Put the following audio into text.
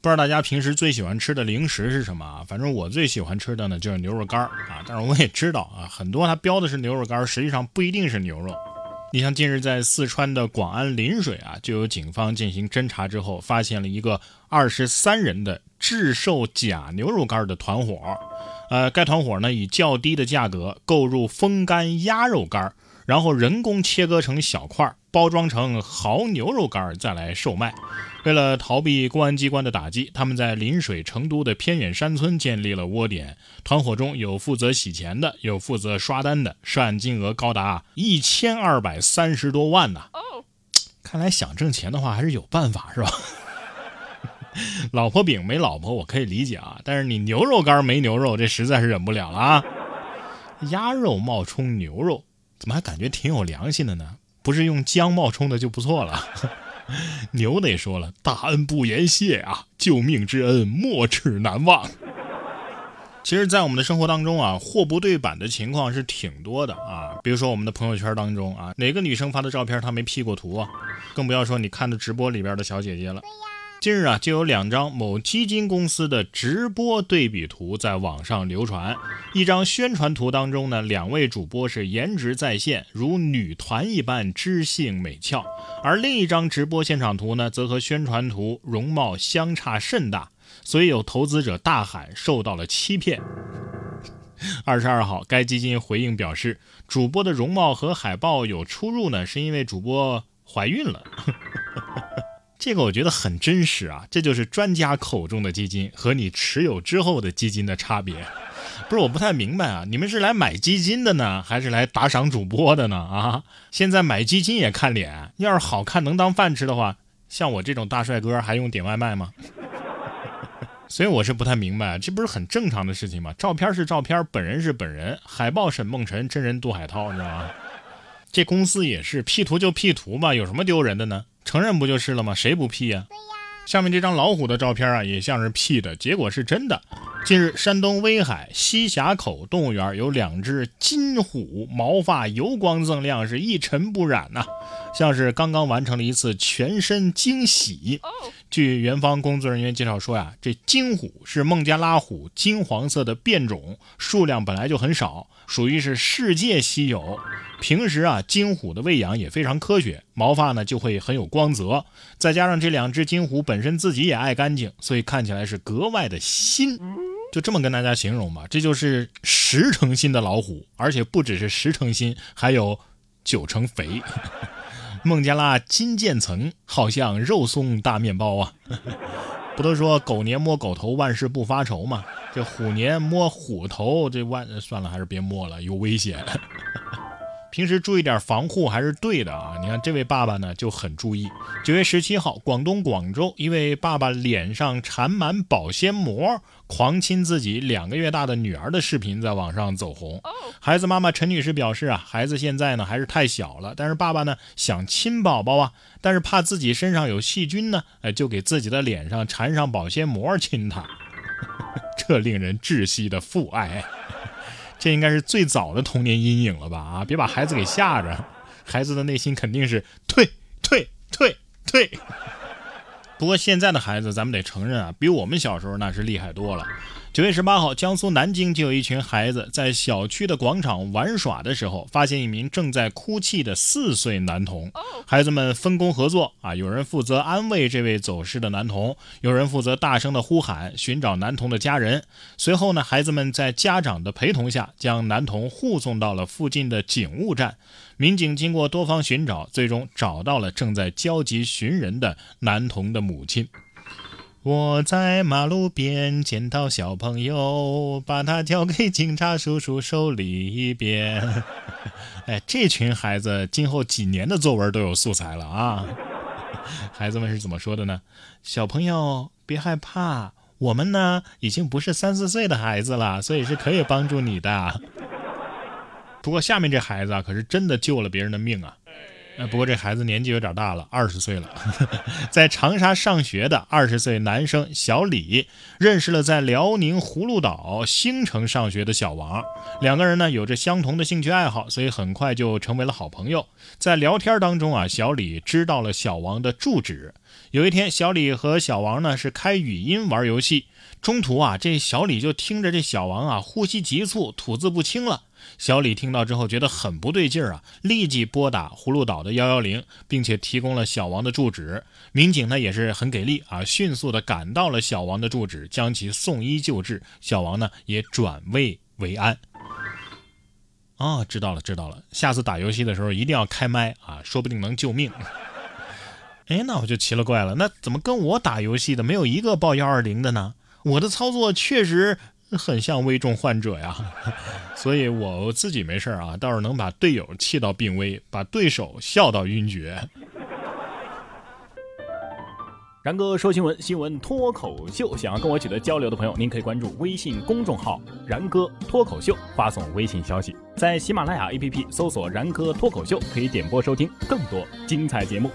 不知道大家平时最喜欢吃的零食是什么啊？反正我最喜欢吃的呢就是牛肉干啊。但是我也知道啊，很多它标的是牛肉干，实际上不一定是牛肉。你像近日在四川的广安邻水啊，就有警方进行侦查之后，发现了一个二十三人的制售假牛肉干的团伙。呃，该团伙呢以较低的价格购入风干鸭肉干。然后人工切割成小块，包装成蚝牛肉干再来售卖。为了逃避公安机关的打击，他们在临水成都的偏远山村建立了窝点。团伙中有负责洗钱的，有负责刷单的，涉案金额高达一千二百三十多万呢。看来想挣钱的话还是有办法，是吧？老婆饼没老婆我可以理解啊，但是你牛肉干没牛肉，这实在是忍不了了啊！鸭肉冒充牛肉。怎么还感觉挺有良心的呢？不是用姜冒充的就不错了。牛得说了，大恩不言谢啊，救命之恩没齿难忘。其实，在我们的生活当中啊，货不对版的情况是挺多的啊。比如说我们的朋友圈当中啊，哪个女生发的照片她没 P 过图啊？更不要说你看的直播里边的小姐姐了。近日啊，就有两张某基金公司的直播对比图在网上流传。一张宣传图当中呢，两位主播是颜值在线，如女团一般知性美俏；而另一张直播现场图呢，则和宣传图容貌相差甚大。所以有投资者大喊受到了欺骗。二十二号，该基金回应表示，主播的容貌和海报有出入呢，是因为主播怀孕了。这个我觉得很真实啊，这就是专家口中的基金和你持有之后的基金的差别。不是我不太明白啊，你们是来买基金的呢，还是来打赏主播的呢？啊，现在买基金也看脸，要是好看能当饭吃的话，像我这种大帅哥还用点外卖吗？所以我是不太明白，这不是很正常的事情吗？照片是照片，本人是本人，海报沈梦辰，真人杜海涛，你知道吗？这公司也是 P 图就 P 图嘛，有什么丢人的呢？承认不就是了吗？谁不 P 呀？下面这张老虎的照片啊，也像是 P 的，结果是真的。近日，山东威海西峡口动物园有两只金虎，毛发油光锃亮，是一尘不染呐，像是刚刚完成了一次全身惊洗。据园方工作人员介绍说呀，这金虎是孟加拉虎金黄色的变种，数量本来就很少。属于是世界稀有，平时啊金虎的喂养也非常科学，毛发呢就会很有光泽，再加上这两只金虎本身自己也爱干净，所以看起来是格外的新。就这么跟大家形容吧，这就是十成新的老虎，而且不只是十成新，还有九成肥。孟加拉金渐层好像肉松大面包啊！不都说狗年摸狗头，万事不发愁吗？这虎年摸虎头，这万算了，还是别摸了，有危险。平时注意点防护还是对的啊！你看这位爸爸呢就很注意。九月十七号，广东广州一位爸爸脸上缠满保鲜膜，狂亲自己两个月大的女儿的视频在网上走红。孩子妈妈陈女士表示啊，孩子现在呢还是太小了，但是爸爸呢想亲宝宝啊，但是怕自己身上有细菌呢，哎，就给自己的脸上缠上保鲜膜亲他。这令人窒息的父爱。这应该是最早的童年阴影了吧？啊，别把孩子给吓着，孩子的内心肯定是退退退退。不过现在的孩子，咱们得承认啊，比我们小时候那是厉害多了。九月十八号，江苏南京就有一群孩子在小区的广场玩耍的时候，发现一名正在哭泣的四岁男童。孩子们分工合作啊，有人负责安慰这位走失的男童，有人负责大声的呼喊寻找男童的家人。随后呢，孩子们在家长的陪同下，将男童护送到了附近的警务站。民警经过多方寻找，最终找到了正在焦急寻人的男童的母亲。我在马路边捡到小朋友，把他交给警察叔叔手里边。哎，这群孩子今后几年的作文都有素材了啊！孩子们是怎么说的呢？小朋友别害怕，我们呢已经不是三四岁的孩子了，所以是可以帮助你的。不过下面这孩子啊，可是真的救了别人的命啊。哎，不过这孩子年纪有点大了，二十岁了，在长沙上学的二十岁男生小李认识了在辽宁葫芦岛兴城上学的小王，两个人呢有着相同的兴趣爱好，所以很快就成为了好朋友。在聊天当中啊，小李知道了小王的住址。有一天，小李和小王呢是开语音玩游戏，中途啊，这小李就听着这小王啊呼吸急促、吐字不清了。小李听到之后觉得很不对劲儿啊，立即拨打葫芦岛的幺幺零，并且提供了小王的住址。民警呢也是很给力啊，迅速的赶到了小王的住址，将其送医救治。小王呢也转危为安。哦，知道了知道了，下次打游戏的时候一定要开麦啊，说不定能救命。哎，那我就奇了怪了，那怎么跟我打游戏的没有一个报幺二零的呢？我的操作确实。很像危重患者呀，所以我自己没事啊，倒是能把队友气到病危，把对手笑到晕厥。然哥说新闻，新闻脱口秀，想要跟我取得交流的朋友，您可以关注微信公众号“然哥脱口秀”，发送微信消息，在喜马拉雅 APP 搜索“然哥脱口秀”，可以点播收听更多精彩节目。